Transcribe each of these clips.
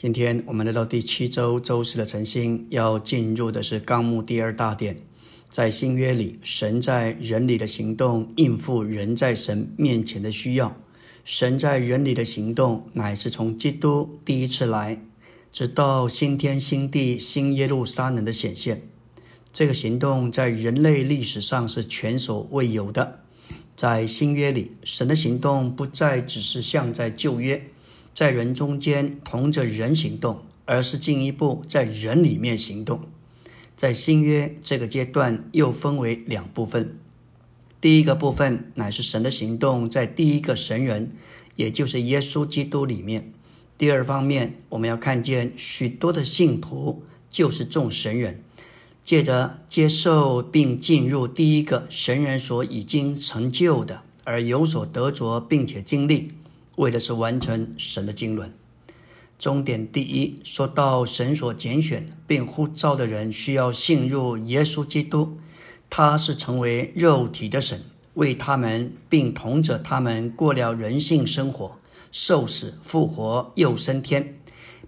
今天我们来到第七周周四的晨星，要进入的是纲目第二大点。在新约里，神在人里的行动应付人在神面前的需要。神在人里的行动乃是从基督第一次来，直到新天新地新耶路撒冷的显现。这个行动在人类历史上是前所未有的。在新约里，神的行动不再只是像在旧约。在人中间同着人行动，而是进一步在人里面行动。在新约这个阶段，又分为两部分。第一个部分乃是神的行动在第一个神人，也就是耶稣基督里面。第二方面，我们要看见许多的信徒就是众神人，借着接受并进入第一个神人所已经成就的，而有所得着，并且经历。为的是完成神的经纶，终点第一，说到神所拣选并呼召的人，需要信入耶稣基督，他是成为肉体的神，为他们并同着他们过了人性生活，受死复活又升天，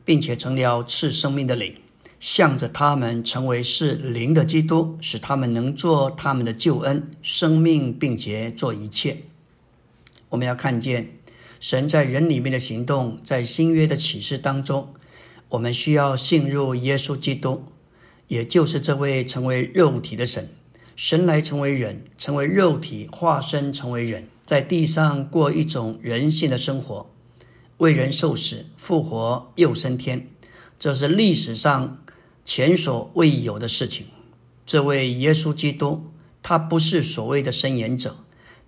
并且成了赐生命的灵，向着他们成为是灵的基督，使他们能做他们的救恩生命，并且做一切。我们要看见。神在人里面的行动，在新约的启示当中，我们需要信入耶稣基督，也就是这位成为肉体的神。神来成为人，成为肉体，化身成为人，在地上过一种人性的生活，为人受死、复活又升天，这是历史上前所未有的事情。这位耶稣基督，他不是所谓的伸言者，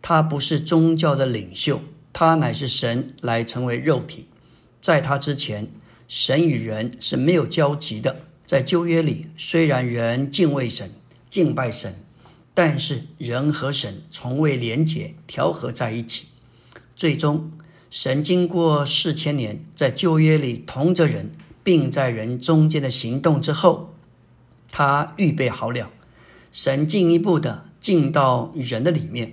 他不是宗教的领袖。他乃是神来成为肉体，在他之前，神与人是没有交集的。在旧约里，虽然人敬畏神、敬拜神，但是人和神从未连结、调和在一起。最终，神经过四千年在旧约里同着人，并在人中间的行动之后，他预备好了，神进一步的进到人的里面。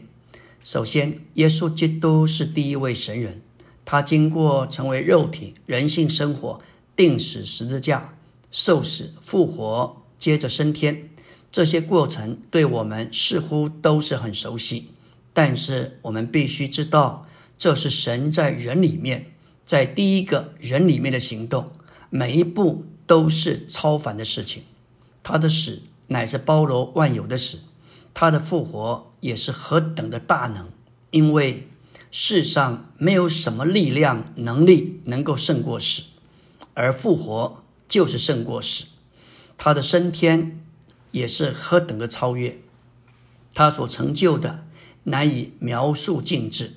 首先，耶稣基督是第一位神人，他经过成为肉体、人性生活、定死十字架、受死、复活，接着升天，这些过程对我们似乎都是很熟悉。但是我们必须知道，这是神在人里面，在第一个人里面的行动，每一步都是超凡的事情。他的死乃是包罗万有的死。他的复活也是何等的大能，因为世上没有什么力量、能力能够胜过死，而复活就是胜过死。他的升天也是何等的超越，他所成就的难以描述尽致。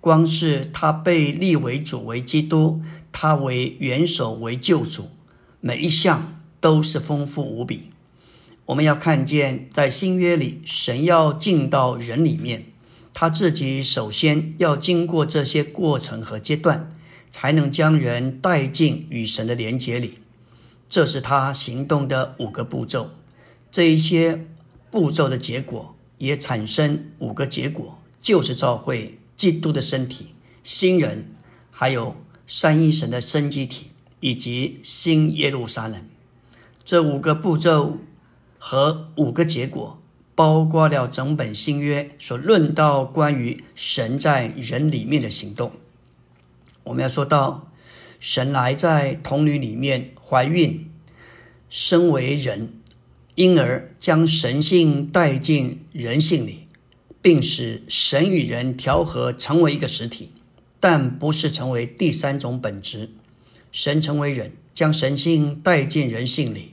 光是他被立为主为基督，他为元首为救主，每一项都是丰富无比。我们要看见，在新约里，神要进到人里面，他自己首先要经过这些过程和阶段，才能将人带进与神的连结里。这是他行动的五个步骤。这一些步骤的结果也产生五个结果，就是召会基督的身体、新人，还有三一神的生机体以及新耶路撒冷。这五个步骤。和五个结果，包括了整本新约所论到关于神在人里面的行动。我们要说到，神来在童女里面怀孕，身为人，因而将神性带进人性里，并使神与人调和成为一个实体，但不是成为第三种本质。神成为人，将神性带进人性里。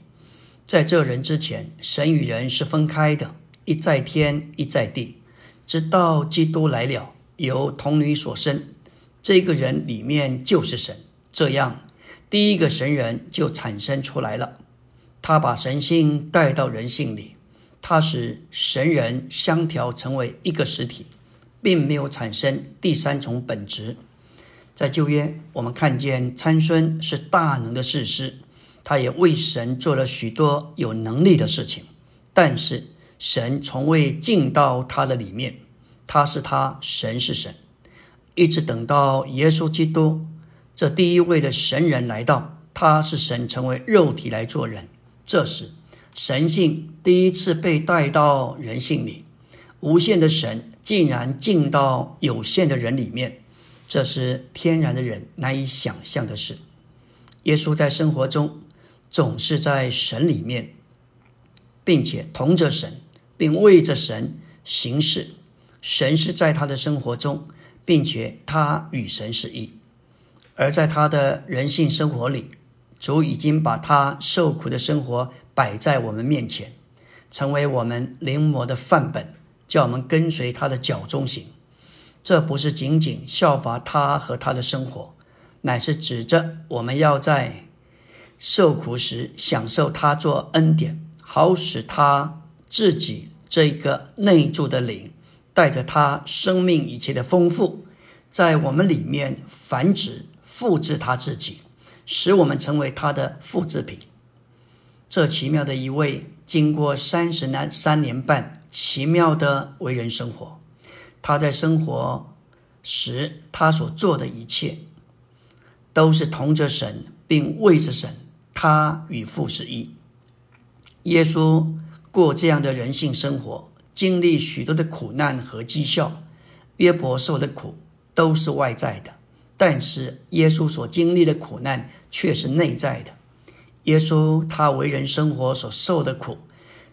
在这人之前，神与人是分开的，一在天，一在地。直到基督来了，由童女所生，这个人里面就是神。这样，第一个神人就产生出来了。他把神性带到人性里，他使神人相调成为一个实体，并没有产生第三重本质。在旧约，我们看见参孙是大能的士师。他也为神做了许多有能力的事情，但是神从未进到他的里面。他是他，神是神，一直等到耶稣基督这第一位的神人来到，他是神成为肉体来做人。这时，神性第一次被带到人性里，无限的神竟然进到有限的人里面，这是天然的人难以想象的事。耶稣在生活中总是在神里面，并且同着神，并为着神行事。神是在他的生活中，并且他与神是一。而在他的人性生活里，主已经把他受苦的生活摆在我们面前，成为我们临摹的范本，叫我们跟随他的脚中行。这不是仅仅效法他和他的生活。乃是指着我们要在受苦时享受他做恩典，好使他自己这个内住的灵，带着他生命一切的丰富，在我们里面繁殖、复制他自己，使我们成为他的复制品。这奇妙的一位，经过三十年三年半奇妙的为人生活，他在生活时他所做的一切。都是同着神，并为着神，他与父是一。耶稣过这样的人性生活，经历许多的苦难和讥笑。约伯受的苦都是外在的，但是耶稣所经历的苦难却是内在的。耶稣他为人生活所受的苦，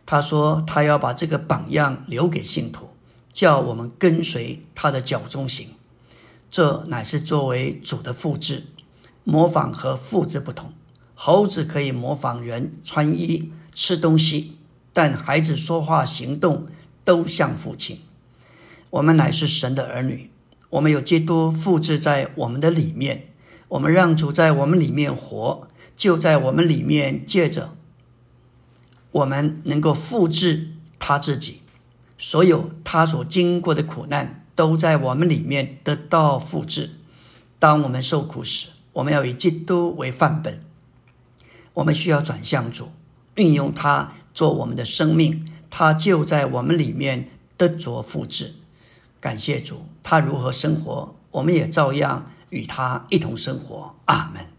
他说他要把这个榜样留给信徒，叫我们跟随他的脚中行。这乃是作为主的复制。模仿和复制不同，猴子可以模仿人穿衣、吃东西，但孩子说话、行动都像父亲。我们乃是神的儿女，我们有基督复制在我们的里面，我们让主在我们里面活，就在我们里面借着我们能够复制他自己，所有他所经过的苦难都在我们里面得到复制。当我们受苦时，我们要以基督为范本，我们需要转向主，运用它做我们的生命，它就在我们里面得着复制。感谢主，他如何生活，我们也照样与他一同生活。阿门。